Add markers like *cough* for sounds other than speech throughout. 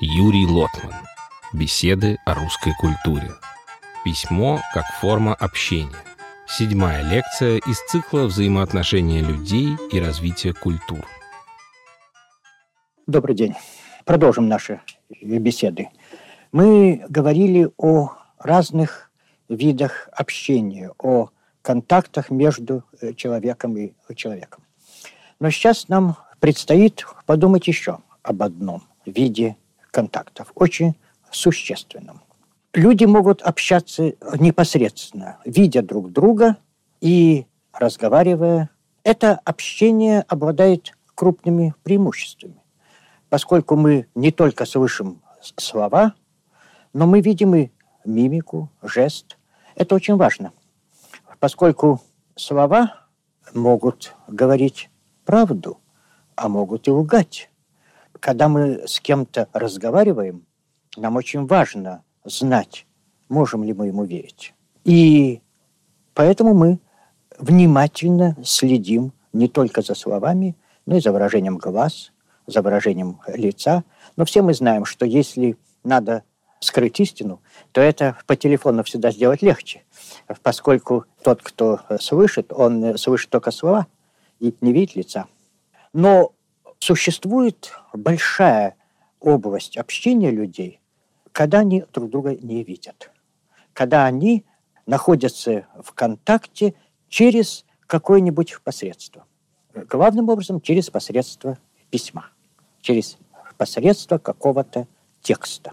Юрий Лотман. Беседы о русской культуре. Письмо как форма общения. Седьмая лекция из цикла «Взаимоотношения людей и развитие культур». Добрый день. Продолжим наши беседы. Мы говорили о разных видах общения, о контактах между э, человеком и человеком. Но сейчас нам предстоит подумать еще об одном виде контактов, очень существенном. Люди могут общаться непосредственно, видя друг друга и разговаривая. Это общение обладает крупными преимуществами, поскольку мы не только слышим слова, но мы видим и мимику, жест. Это очень важно, поскольку слова могут говорить правду, а могут и лгать. Когда мы с кем-то разговариваем, нам очень важно знать, можем ли мы ему верить. И поэтому мы внимательно следим не только за словами, но и за выражением глаз, за выражением лица. Но все мы знаем, что если надо скрыть истину, то это по телефону всегда сделать легче, поскольку тот, кто слышит, он слышит только слова и не видит лица. Но существует большая область общения людей, когда они друг друга не видят, когда они находятся в контакте через какое-нибудь посредство. Главным образом через посредство письма, через посредство какого-то текста.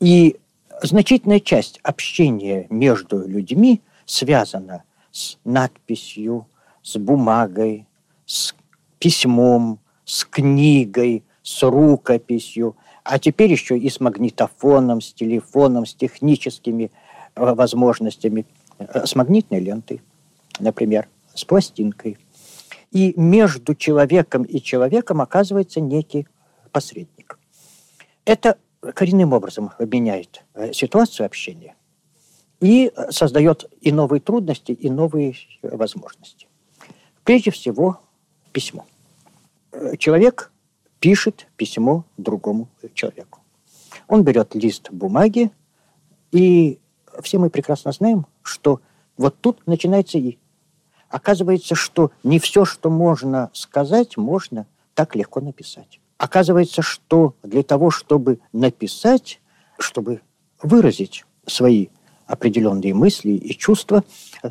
И значительная часть общения между людьми связана с надписью, с бумагой, с письмом, с книгой, с рукописью, а теперь еще и с магнитофоном, с телефоном, с техническими э, возможностями, э, с магнитной лентой, например, с пластинкой. И между человеком и человеком оказывается некий посредник. Это коренным образом меняет э, ситуацию общения и создает и новые трудности, и новые возможности. Прежде всего, письмо. Человек пишет письмо другому человеку. Он берет лист бумаги, и все мы прекрасно знаем, что вот тут начинается «и». Оказывается, что не все, что можно сказать, можно так легко написать. Оказывается, что для того, чтобы написать, чтобы выразить свои определенные мысли и чувства,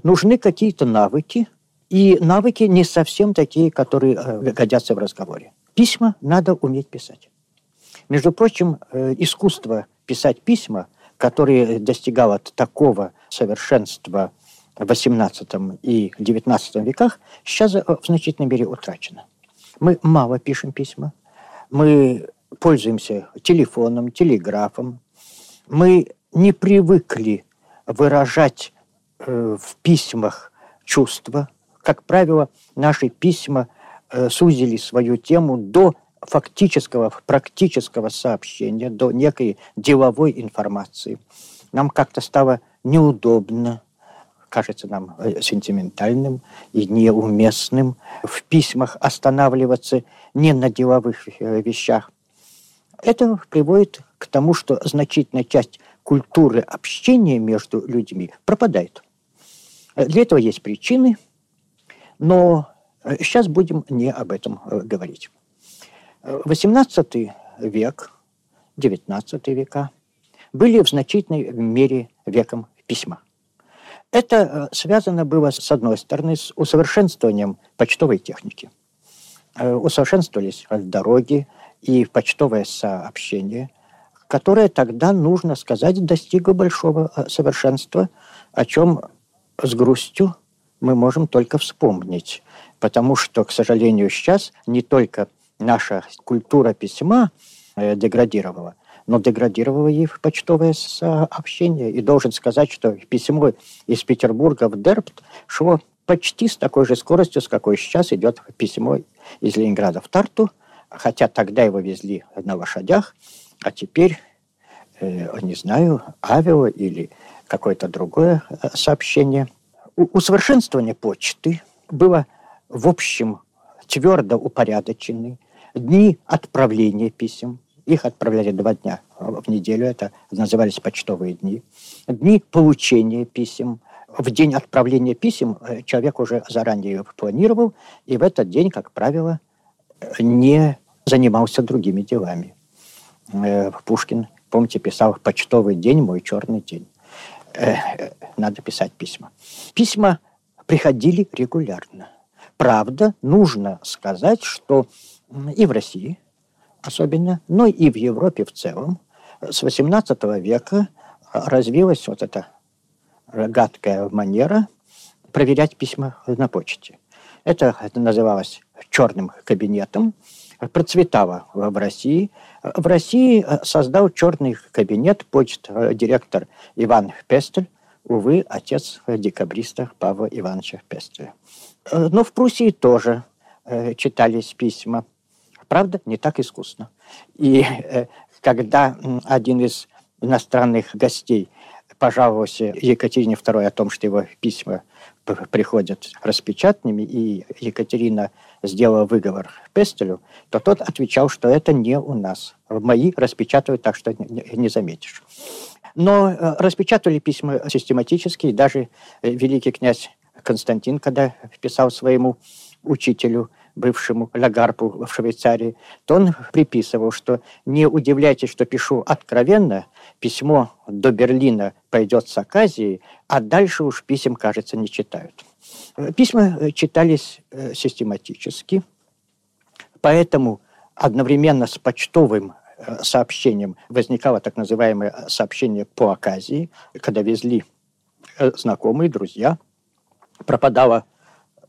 нужны какие-то навыки, и навыки не совсем такие, которые э, годятся в разговоре. Письма надо уметь писать. Между прочим, э, искусство писать письма, которое достигало такого совершенства в XVIII и XIX веках, сейчас э, в значительной мере утрачено. Мы мало пишем письма, мы пользуемся телефоном, телеграфом, мы не привыкли выражать э, в письмах чувства. Как правило, наши письма Э, сузили свою тему до фактического, практического сообщения, до некой деловой информации. Нам как-то стало неудобно, кажется нам э, сентиментальным и неуместным в письмах останавливаться не на деловых э, вещах. Это приводит к тому, что значительная часть культуры общения между людьми пропадает. Для этого есть причины, но Сейчас будем не об этом э, говорить. XVIII век, XIX века были в значительной мере веком письма. Это э, связано было, с одной стороны, с усовершенствованием почтовой техники. Э, усовершенствовались дороги и почтовое сообщение, которое тогда, нужно сказать, достигло большого совершенства, о чем с грустью мы можем только вспомнить потому что, к сожалению, сейчас не только наша культура письма э, деградировала, но деградировало и почтовое сообщение. И должен сказать, что письмо из Петербурга в Дербт шло почти с такой же скоростью, с какой сейчас идет письмо из Ленинграда в Тарту, хотя тогда его везли на лошадях, а теперь, э, не знаю, авио или какое-то другое э, сообщение. У усовершенствования почты было в общем твердо упорядочены, дни отправления писем, Их отправляли два дня в неделю. Это назывались почтовые дни. Дни получения писем. В день отправления писем э, человек уже заранее планировал, и в этот день, как правило, не занимался другими делами. Э, Пушкин, помните, писал «Почтовый день, мой черный день». Э, надо писать письма. Письма приходили регулярно. Правда, нужно сказать, что и в России особенно, но и в Европе в целом с XVIII века развилась вот эта гадкая манера проверять письма на почте. Это называлось черным кабинетом, процветало в России. В России создал черный кабинет почт директор Иван Пестель, увы, отец декабриста Павла Ивановича Пестеля. Но в Пруссии тоже э, читались письма. Правда, не так искусно. И э, когда один из иностранных гостей пожаловался Екатерине II о том, что его письма приходят распечатанными, и Екатерина сделала выговор Пестелю, то тот отвечал, что это не у нас. Мои распечатывают так, что не заметишь. Но э, распечатывали письма систематически, и даже э, великий князь Константин, когда писал своему учителю, бывшему Лагарпу в Швейцарии, то он приписывал, что не удивляйтесь, что пишу откровенно, письмо до Берлина пойдет с оказией, а дальше уж писем, кажется, не читают. Э, письма читались систематически, поэтому одновременно с почтовым Э, сообщением возникало так называемое сообщение по оказии, когда везли э, знакомые, друзья, пропадала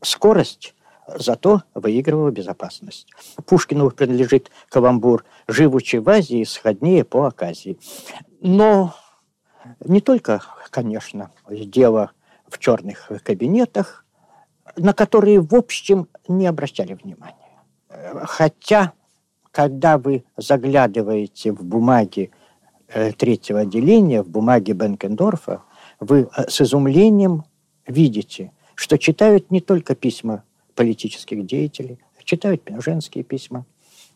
скорость, зато выигрывала безопасность. Пушкину принадлежит каламбур «Живучи в Азии, сходнее по оказии». Но не только, конечно, дело в черных кабинетах, на которые, в общем, не обращали внимания. Хотя когда вы заглядываете в бумаги э, третьего отделения, в бумаге Бенкендорфа, вы э, с изумлением видите, что читают не только письма политических деятелей, читают женские письма.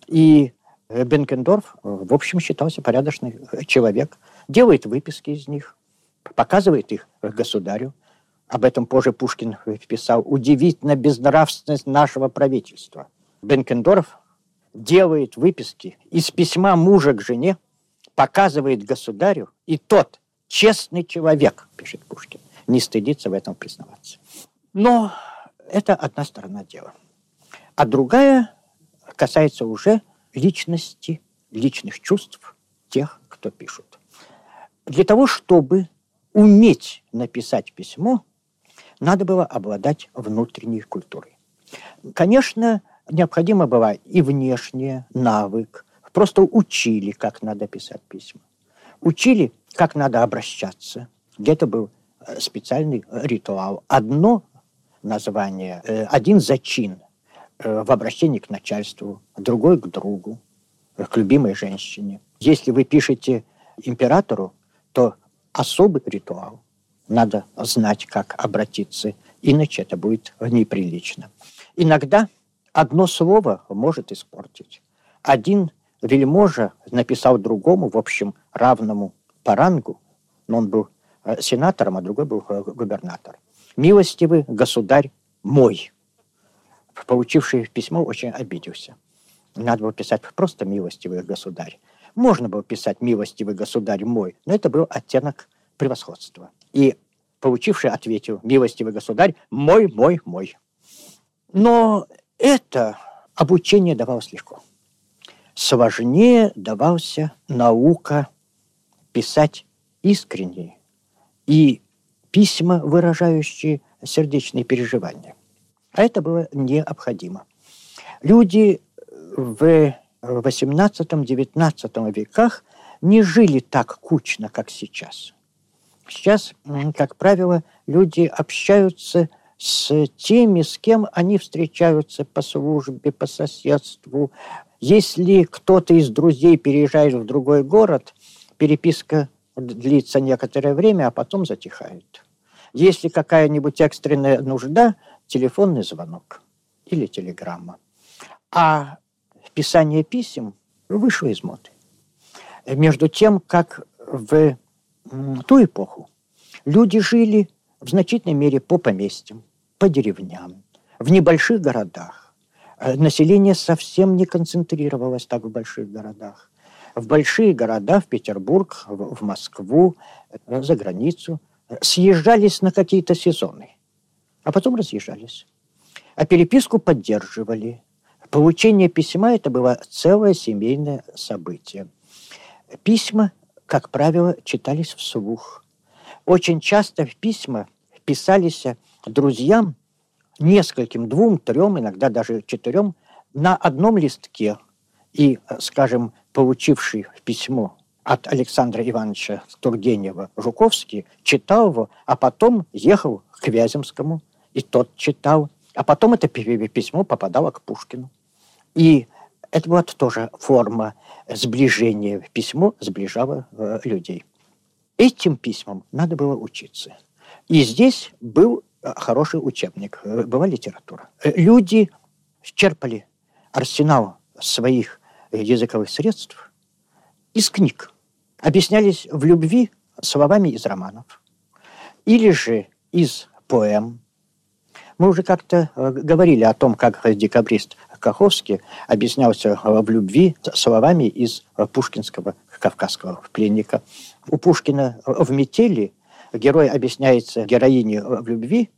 И э, Бенкендорф, в общем, считался порядочный человек, делает выписки из них, показывает их государю. Об этом позже Пушкин писал. Удивительно безнравственность нашего правительства. Бенкендорф делает выписки из письма мужа к жене, показывает государю, и тот, честный человек, пишет Пушкин, не стыдится в этом признаваться. Но это одна сторона дела. А другая касается уже личности, личных чувств тех, кто пишут. Для того, чтобы уметь написать письмо, надо было обладать внутренней культурой. Конечно, необходима была и внешняя навык. Просто учили, как надо писать письма. Учили, как надо обращаться. Где-то был э, специальный ритуал. Одно название, э, один зачин э, в обращении к начальству, другой к другу, к любимой женщине. Если вы пишете императору, то особый ритуал. Надо знать, как обратиться, иначе это будет неприлично. Иногда одно слово может испортить. Один вельможа написал другому, в общем, равному по рангу, но он был э, сенатором, а другой был э, губернатор. «Милостивый государь мой». Получивший письмо очень обиделся. Надо было писать просто «милостивый государь». Можно было писать «милостивый государь мой», но это был оттенок превосходства. И получивший ответил «милостивый государь мой, мой, мой». Но это обучение давалось легко. Сложнее давался наука писать искренне и письма, выражающие сердечные переживания. А это было необходимо. Люди в XVIII-XIX веках не жили так кучно, как сейчас. Сейчас, как правило, люди общаются с теми, с кем они встречаются по службе, по соседству. Если кто-то из друзей переезжает в другой город, переписка длится некоторое время, а потом затихает. Если какая-нибудь экстренная нужда, телефонный звонок или телеграмма. А писание писем вышло из моды. между тем, как в ту эпоху люди жили в значительной мере по поместьям, по деревням, в небольших городах. Э, население совсем не концентрировалось так в больших городах. В большие города, в Петербург, в Москву, э, за границу, э, съезжались на какие-то сезоны, а потом разъезжались. А переписку поддерживали. Получение письма – это было целое семейное событие. Письма, как правило, читались вслух. Очень часто в письма писались друзьям, нескольким, двум, трем, иногда даже четырем, на одном листке. И, скажем, получивший письмо от Александра Ивановича Тургенева Жуковский, читал его, а потом ехал к Вяземскому, и тот читал, а потом это письмо попадало к Пушкину. И это была тоже форма сближения. Письмо сближало э, людей. Этим письмам надо было учиться. И здесь был э, хороший учебник, э, была литература. Э, люди черпали арсенал своих языковых средств из книг. Объяснялись в любви словами из романов. Или же из поэм. Мы уже как-то говорили о том, как декабрист Каховский объяснялся в любви словами из пушкинского «Кавказского пленника». У Пушкина в «Метели» герой объясняется героине в любви,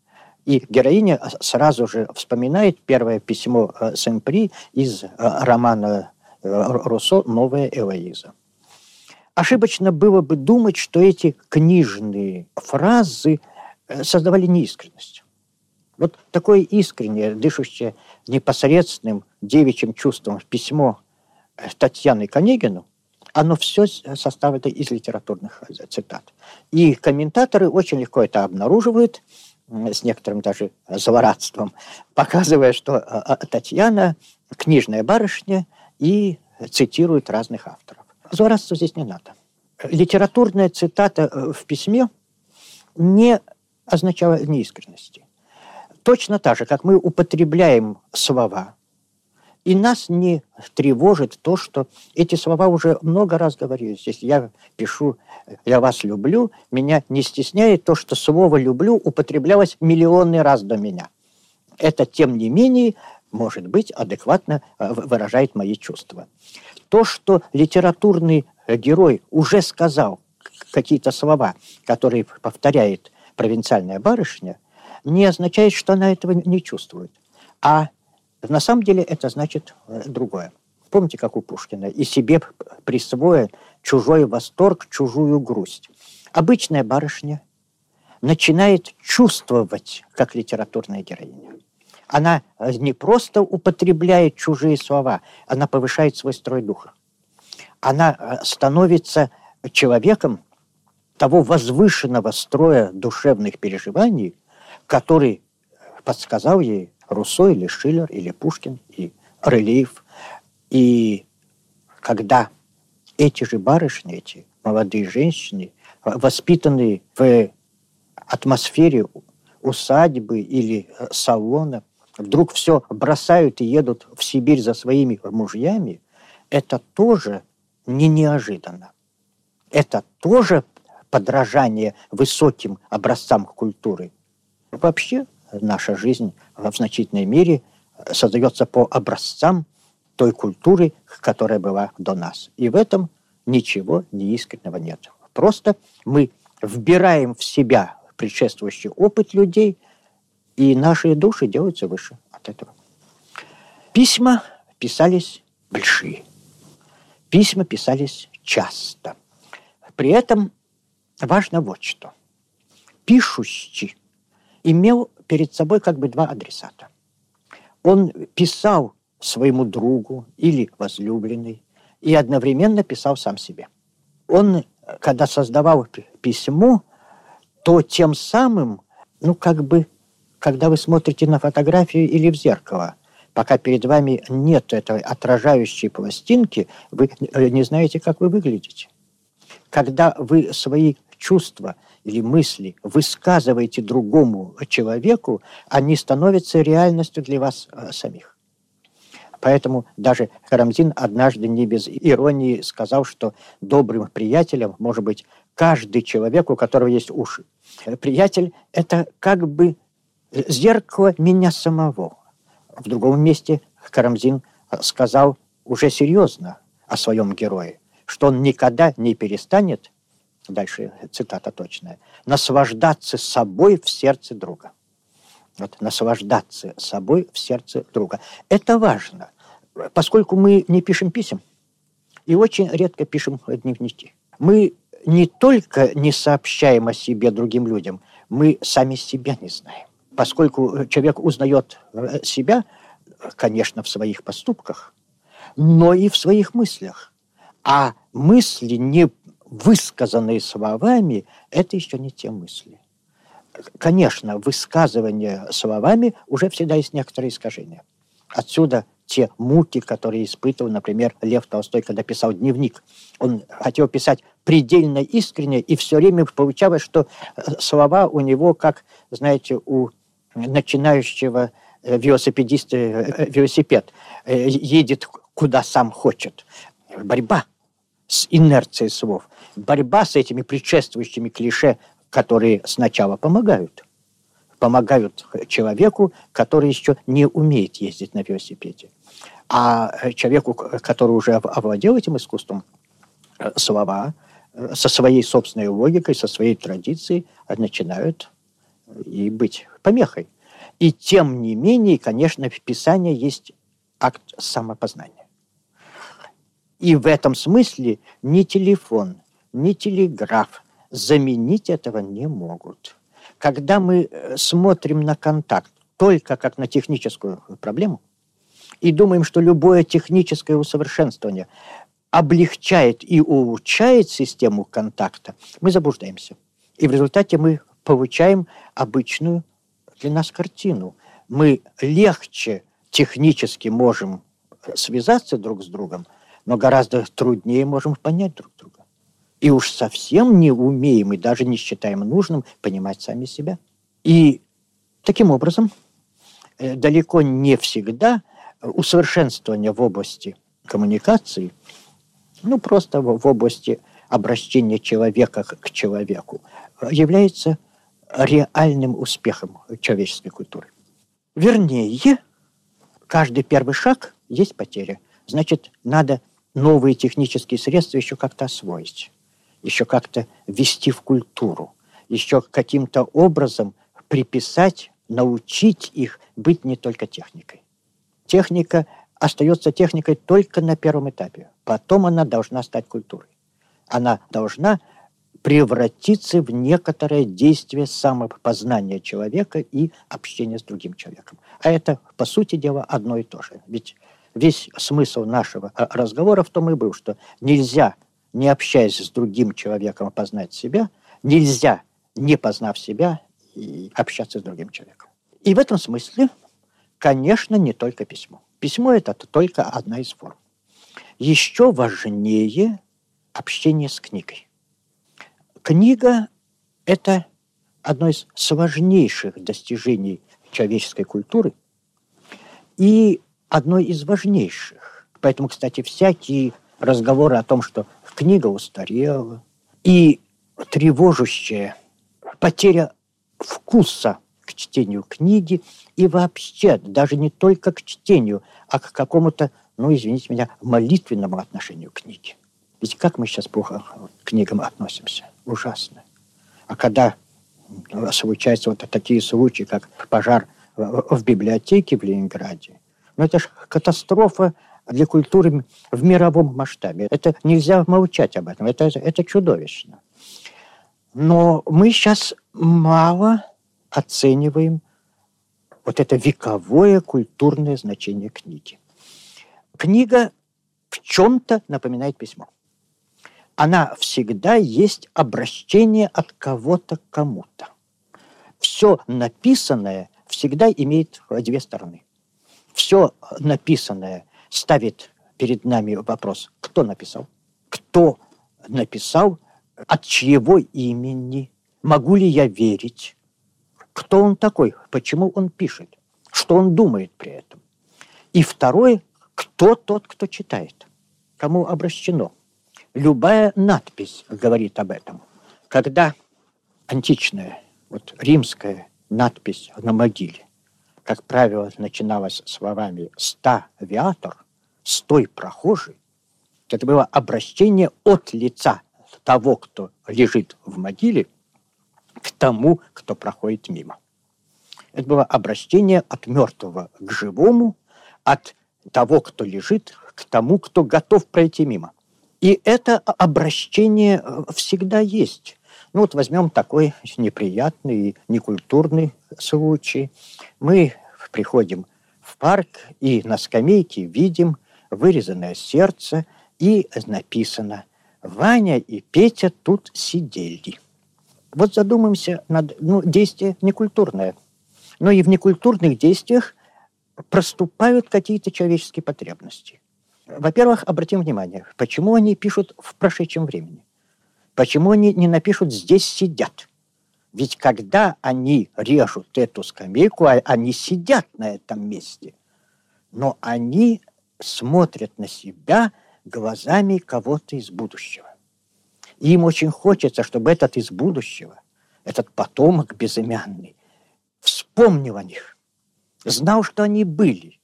и героиня сразу же вспоминает первое письмо э, Сен-При из э, романа э, Руссо «Новая Элоиза». Ошибочно было бы думать, что эти книжные фразы создавали неискренность. Вот такое искреннее, дышащее непосредственным девичьим чувством письмо Татьяны Конегину оно все составлено из литературных э, цитат. И комментаторы очень легко это обнаруживают, с некоторым даже злорадством, *laughs* показывая, что э, э, Татьяна книжная барышня и цитирует разных авторов. Злорадства здесь не надо. Литературная цитата в письме не означала неискренности. Точно так же, как мы употребляем слова – и нас не тревожит то, что эти слова уже много раз говорились. Если я пишу «я вас люблю», меня не стесняет то, что слово «люблю» употреблялось миллионный раз до меня. Это, тем не менее, может быть, адекватно э, выражает мои чувства. То, что литературный герой уже сказал какие-то слова, которые повторяет провинциальная барышня, не означает, что она этого не чувствует. А на самом деле это значит э, другое. Помните, как у Пушкина? И себе присвоя чужой восторг, чужую грусть. Обычная барышня начинает чувствовать, как литературная героиня. Она э, не просто употребляет чужие слова, она повышает свой строй духа. Она э, становится человеком того возвышенного строя душевных переживаний, который подсказал ей Руссо или Шиллер, или Пушкин, и Релиев. И когда эти же барышни, эти молодые женщины, воспитанные в атмосфере усадьбы или э, салона, вдруг все бросают и едут в Сибирь за своими мужьями, это тоже не неожиданно. Это тоже подражание высоким образцам культуры. Вообще наша жизнь в значительной мере создается по образцам той культуры, которая была до нас. И в этом ничего неискреннего нет. Просто мы вбираем в себя предшествующий опыт людей, и наши души делаются выше от этого. Письма писались большие. Письма писались часто. При этом важно вот что. Пишущий имел перед собой как бы два адресата. Он писал своему другу или возлюбленной и одновременно писал сам себе. Он, когда создавал письмо, то тем самым, ну как бы, когда вы смотрите на фотографию или в зеркало, пока перед вами нет этой отражающей пластинки, вы не знаете, как вы выглядите. Когда вы свои чувства – или мысли высказываете другому человеку, они становятся реальностью для вас э, самих. Поэтому даже Карамзин однажды не без иронии сказал, что добрым приятелем может быть каждый человек, у которого есть уши. Приятель – это как бы зеркало меня самого. В другом месте Карамзин сказал уже серьезно о своем герое, что он никогда не перестанет, дальше цитата точная, наслаждаться собой в сердце друга. Вот, наслаждаться собой в сердце друга. Это важно, поскольку мы не пишем писем и очень редко пишем дневники. Мы не только не сообщаем о себе другим людям, мы сами себя не знаем. Поскольку человек узнает э, себя, конечно, в своих поступках, но и в своих мыслях. А мысли, не высказанные словами, это еще не те мысли. Конечно, высказывание словами уже всегда есть некоторые искажения. Отсюда те муки, которые испытывал, например, Лев Толстой, когда писал дневник. Он хотел писать предельно искренне, и все время получалось, что э, слова у него, как, знаете, у начинающего э, велосипедиста э, велосипед, едет куда сам хочет. Борьба с инерцией слов, борьба с этими предшествующими клише, которые сначала помогают. Помогают человеку, который еще не умеет ездить на велосипеде. А человеку, который уже овладел этим искусством, э, слова э, со своей собственной логикой, со своей традицией начинают и быть помехой. И тем не менее, конечно, в Писании есть акт самопознания. И в этом смысле ни телефон, ни телеграф заменить этого не могут. Когда мы э, смотрим на контакт только как на техническую проблему, и думаем, что любое техническое усовершенствование облегчает и улучшает систему контакта, мы заблуждаемся. И в результате мы получаем обычную для нас картину. Мы легче технически можем связаться друг с другом, но гораздо труднее можем понять друг друга. И уж совсем не умеем и даже не считаем нужным понимать сами себя. И таким образом э, далеко не всегда усовершенствование в области коммуникации, ну просто в области обращения человека к человеку, является реальным успехом человеческой культуры. Вернее, каждый первый шаг есть потеря. Значит, надо новые технические средства еще как-то освоить, еще как-то ввести в культуру, еще каким-то образом приписать, научить их быть не только техникой техника остается техникой только на первом этапе. Потом она должна стать культурой. Она должна превратиться в некоторое действие самопознания человека и общения с другим человеком. А это, по сути дела, одно и то же. Ведь весь смысл нашего а, разговора в том и был, что нельзя, не общаясь с другим человеком, познать себя, нельзя, не познав себя, и общаться с другим человеком. И в этом смысле Конечно, не только письмо. Письмо – это только одна из форм. Еще важнее общение с книгой. Книга – это одно из сложнейших достижений человеческой культуры и одно из важнейших. Поэтому, кстати, всякие разговоры о том, что книга устарела, и тревожущая потеря вкуса к чтению книги и вообще даже не только к чтению, а к какому-то, ну, извините меня, молитвенному отношению к книге. Ведь как мы сейчас плохо к книгам относимся? Ужасно. А когда случаются вот такие случаи, как пожар в библиотеке в Ленинграде, ну это же катастрофа для культуры в мировом масштабе. Это нельзя молчать об этом. Это, это чудовищно. Но мы сейчас мало оцениваем вот это вековое культурное значение книги. Книга в чем-то напоминает письмо. Она всегда есть обращение от кого-то к кому-то. Все написанное всегда имеет две стороны. Все написанное ставит перед нами вопрос, кто написал, кто написал, от чьего имени, могу ли я верить, кто он такой, почему он пишет, что он думает при этом. И второе, кто тот, кто читает, кому обращено. Любая надпись говорит об этом. Когда античная, вот римская надпись на могиле, как правило, начиналась словами «ста виатор», «стой прохожий», это было обращение от лица того, кто лежит в могиле, к тому, кто проходит мимо. Это было обращение от мертвого к живому, от того, кто лежит, к тому, кто готов пройти мимо. И это обращение э, всегда есть. Ну вот возьмем такой неприятный некультурный случай. Мы приходим в парк и на скамейке видим вырезанное сердце и написано «Ваня и Петя тут сидели». Вот задумаемся над... Ну, действие некультурное. Но и в некультурных действиях проступают какие-то человеческие потребности. Во-первых, обратим внимание, почему они пишут в прошедшем времени? Почему они не напишут «здесь сидят»? Ведь когда они режут эту скамейку, а они сидят на этом месте, но они смотрят на себя глазами кого-то из будущего. Им очень хочется, чтобы этот из будущего, этот потомок безымянный, вспомнил о них, знал, что они были,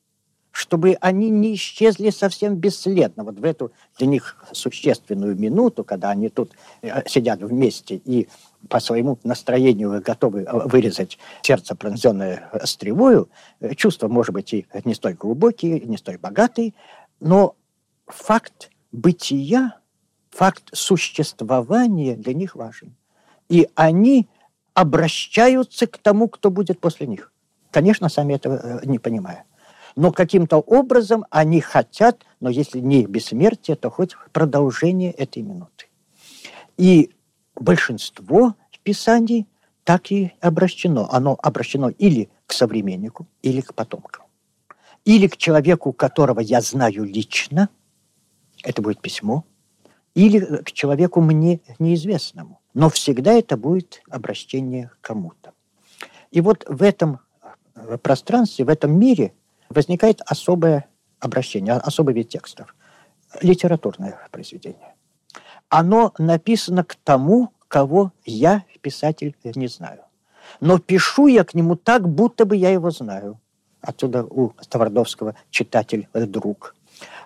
чтобы они не исчезли совсем бесследно вот в эту для них существенную минуту, когда они тут э, сидят вместе и по своему настроению готовы э, вырезать сердце, пронзенное стрелою. Э, чувства, может быть, и не столь глубокие, не столь богатые, но факт бытия, факт существования для них важен. И они обращаются к тому, кто будет после них. Конечно, сами этого не понимая но каким-то образом они хотят, но если не бессмертие, то хоть продолжение этой минуты. И большинство писаний так и обращено. Оно обращено или к современнику, или к потомкам. Или к человеку, которого я знаю лично, это будет письмо, или к человеку мне неизвестному. Но всегда это будет обращение к кому-то. И вот в этом пространстве, в этом мире – возникает особое обращение, особый вид текстов. Литературное произведение. Оно написано к тому, кого я, писатель, не знаю. Но пишу я к нему так, будто бы я его знаю. Отсюда у Ставардовского читатель друг.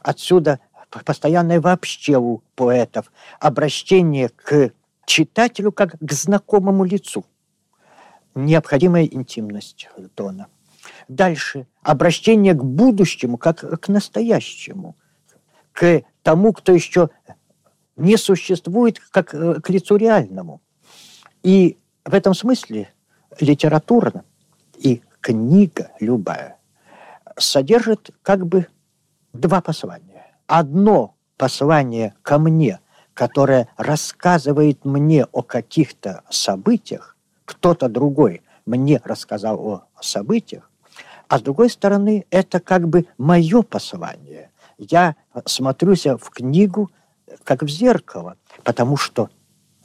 Отсюда постоянное вообще у поэтов обращение к читателю как к знакомому лицу. Необходимая интимность тона – Дальше. Обращение к будущему, как к настоящему. К тому, кто еще не существует, как э, к лицу реальному. И в этом смысле литература и книга любая содержит как бы два послания. Одно послание ко мне, которое рассказывает мне о каких-то событиях, кто-то другой мне рассказал о событиях, а с другой стороны, это как бы мое послание. Я смотрюсь в книгу, как в зеркало, потому что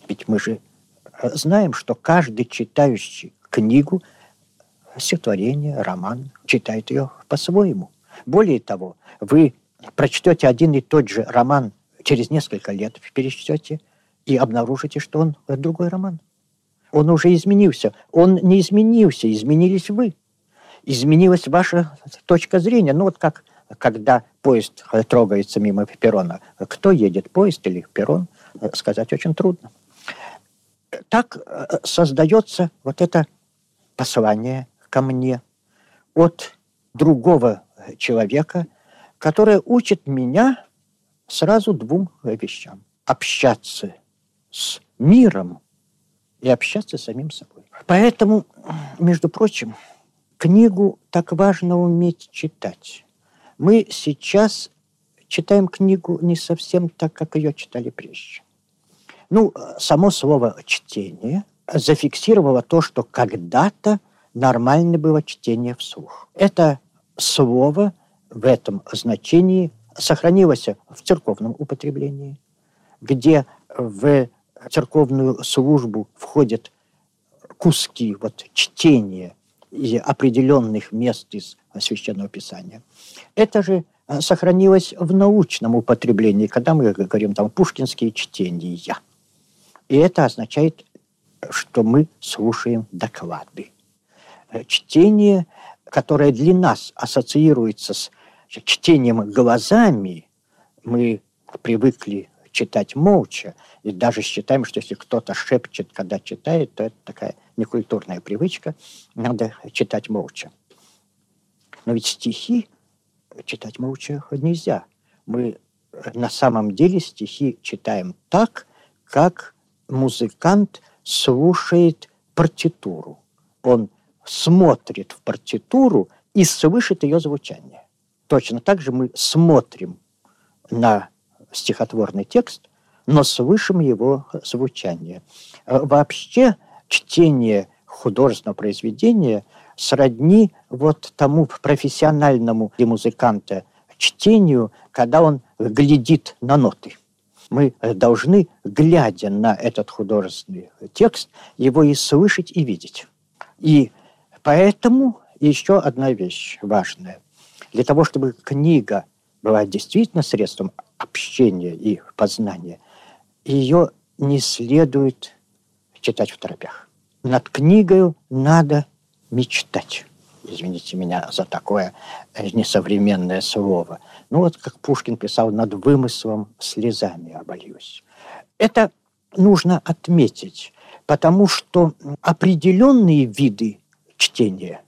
ведь мы же э, знаем, что каждый читающий книгу, стихотворение, роман, читает ее по-своему. Более того, вы прочтете один и тот же роман через несколько лет, перечтете и обнаружите, что он другой роман. Он уже изменился. Он не изменился, изменились вы изменилась ваша точка зрения. Ну вот как когда поезд трогается мимо перрона. Кто едет, поезд или перрон, сказать очень трудно. Так э, создается вот это послание ко мне от другого человека, которое учит меня сразу двум вещам. Общаться с миром и общаться с самим собой. Поэтому, между прочим, книгу так важно уметь читать. Мы сейчас читаем книгу не совсем так, как ее читали прежде. Ну, само слово «чтение» зафиксировало то, что когда-то нормально было чтение вслух. Это слово в этом значении сохранилось в церковном употреблении, где в церковную службу входят куски вот, чтения определенных мест из Священного Писания. Это же э, сохранилось в научном употреблении, когда мы говорим там пушкинские чтения. И это означает, что мы слушаем доклады. Э, чтение, которое для нас ассоциируется с чтением глазами, мы привыкли читать молча, и даже считаем, что если кто-то шепчет, когда читает, то это такая некультурная привычка, надо читать молча. Но ведь стихи читать молча нельзя. Мы на самом деле стихи читаем так, как музыкант слушает партитуру. Он смотрит в партитуру и слышит ее звучание. Точно так же мы смотрим на стихотворный текст, но слышим его звучание. Вообще чтение художественного произведения сродни вот тому профессиональному для музыканта чтению, когда он глядит на ноты. Мы должны, глядя на этот художественный текст, его и слышать, и видеть. И поэтому еще одна вещь важная. Для того, чтобы книга была действительно средством общения и познания, ее не следует читать в торопях. Над книгой надо мечтать. Извините меня за такое несовременное слово. Ну вот как Пушкин писал, над вымыслом слезами обольюсь. Это нужно отметить, потому что определенные виды чтения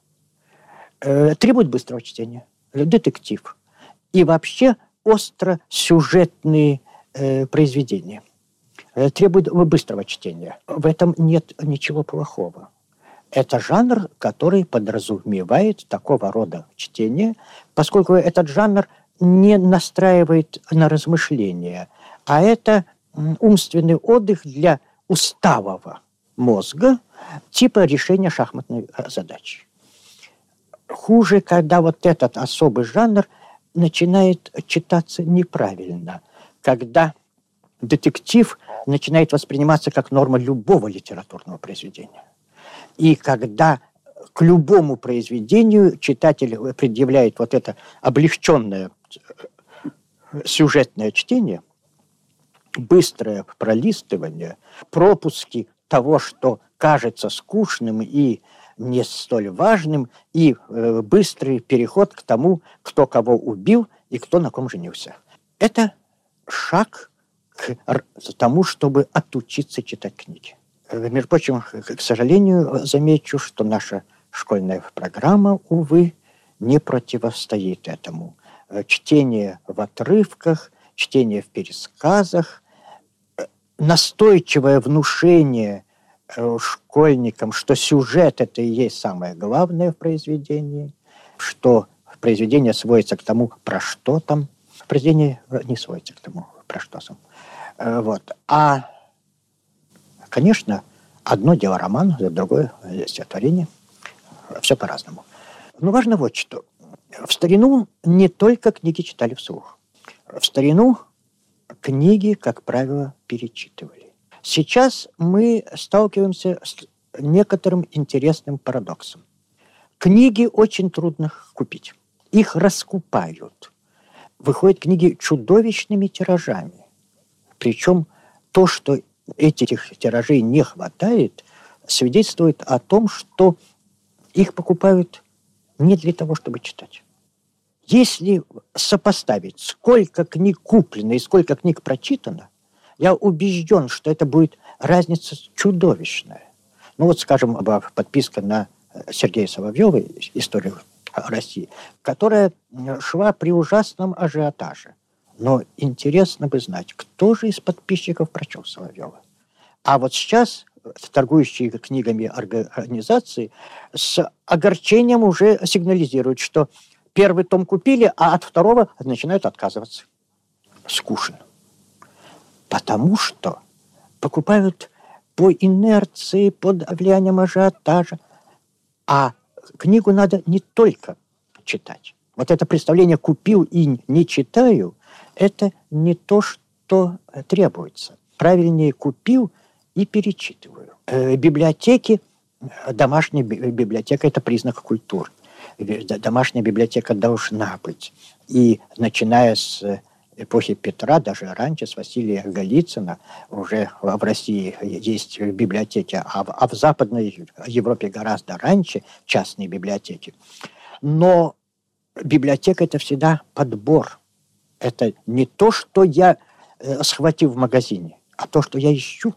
э, требуют быстрого чтения. Детектив. И вообще остро-сюжетные э, произведения э, требуют быстрого чтения. В этом нет ничего плохого. Это жанр, который подразумевает такого рода чтение, поскольку этот жанр не настраивает на размышления, а это умственный отдых для уставого мозга, типа решения шахматной э, задачи. Хуже, когда вот этот особый жанр начинает читаться неправильно, когда детектив начинает восприниматься как норма любого литературного произведения. И когда к любому произведению читатель предъявляет вот это облегченное э, сюжетное чтение, быстрое пролистывание, пропуски того, что кажется скучным и не столь важным, и э, быстрый переход к тому, кто кого убил и кто на ком женился. Это шаг к тому, чтобы отучиться читать книги. Э, между прочим, к сожалению, замечу, что наша школьная программа, увы, не противостоит этому. Э, чтение в отрывках, чтение в пересказах, настойчивое внушение школьникам, что сюжет – это и есть самое главное в произведении, что произведение сводится к тому, про что там. Произведение не сводится к тому, про что там. Вот. А Конечно, одно дело роман, другое стихотворение. Все по-разному. Но важно вот что. В старину не только книги читали вслух. В старину книги, как правило, перечитывали. Сейчас мы сталкиваемся с некоторым интересным парадоксом. Книги очень трудно купить. Их раскупают. Выходят книги чудовищными тиражами. Причем то, что этих тиражей не хватает, свидетельствует о том, что их покупают не для того, чтобы читать. Если сопоставить, сколько книг куплено и сколько книг прочитано, я убежден, что это будет разница чудовищная. Ну вот, скажем, подписка на Сергея Соловьева «Историю России», которая шла при ужасном ажиотаже. Но интересно бы знать, кто же из подписчиков прочел Соловьева. А вот сейчас торгующие книгами организации с огорчением уже сигнализируют, что первый том купили, а от второго начинают отказываться. Скучно. Потому что покупают по инерции, под влиянием ажиотажа. А книгу надо не только читать. Вот это представление «купил и не читаю» это не то, что требуется. Правильнее «купил» и перечитываю. Э, библиотеки, домашняя библиотека – это признак культуры. Домашняя библиотека должна быть. И начиная с эпохи Петра, даже раньше, с Василия Голицына, уже в России есть библиотеки, а в, а в Западной Европе гораздо раньше частные библиотеки. Но библиотека – это всегда подбор. Это не то, что я э, схватил в магазине, а то, что я ищу,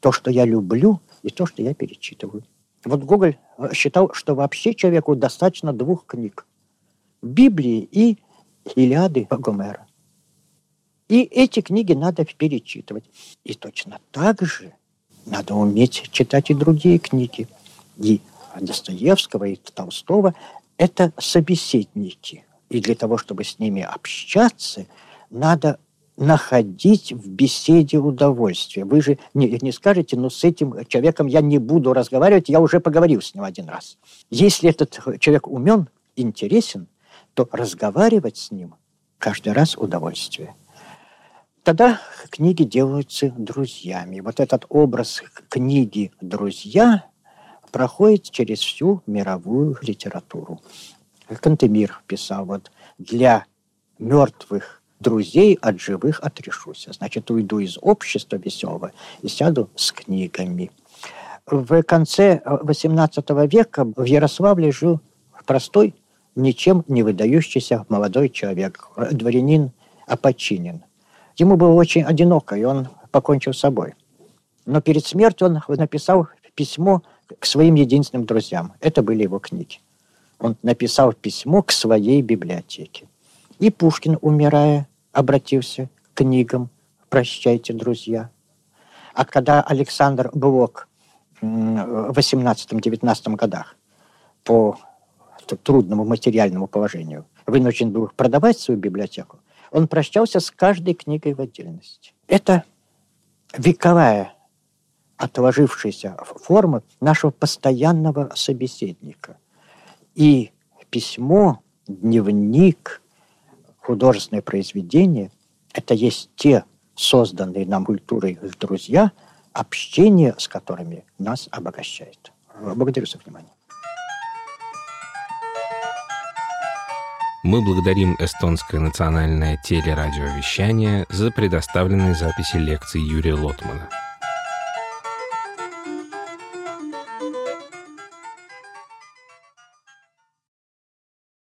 то, что я люблю, и то, что я перечитываю. Вот Гоголь э, считал, что вообще человеку достаточно двух книг. Библии и Илиады Гомера. И эти книги надо перечитывать. И точно так же надо уметь читать и другие книги. И Достоевского, и Толстого – это собеседники. И для того, чтобы с ними общаться, надо находить в беседе удовольствие. Вы же не, не скажете, ну с этим человеком я не буду разговаривать, я уже поговорил с ним один раз. Если этот человек умен, интересен, то разговаривать с ним каждый раз удовольствие. Тогда книги делаются друзьями. Вот этот образ книги «друзья» проходит через всю мировую литературу. Кантемир писал, вот для мертвых друзей от живых отрешусь. Значит, уйду из общества веселого и сяду с книгами. В конце XVIII века в Ярославле жил простой, ничем не выдающийся молодой человек, дворянин Апочинин. Ему было очень одиноко, и он покончил с собой. Но перед смертью он написал письмо к своим единственным друзьям. Это были его книги. Он написал письмо к своей библиотеке. И Пушкин, умирая, обратился к книгам «Прощайте, друзья». А когда Александр Блок в 18-19 годах по трудному материальному положению вынужден был продавать свою библиотеку, он прощался с каждой книгой в отдельности. Это вековая отложившаяся форма нашего постоянного собеседника. И письмо, дневник, художественное произведение – это есть те созданные нам культурой друзья, общение с которыми нас обогащает. Благодарю за внимание. Мы благодарим эстонское национальное телерадиовещание за предоставленные записи лекций Юрия Лотмана.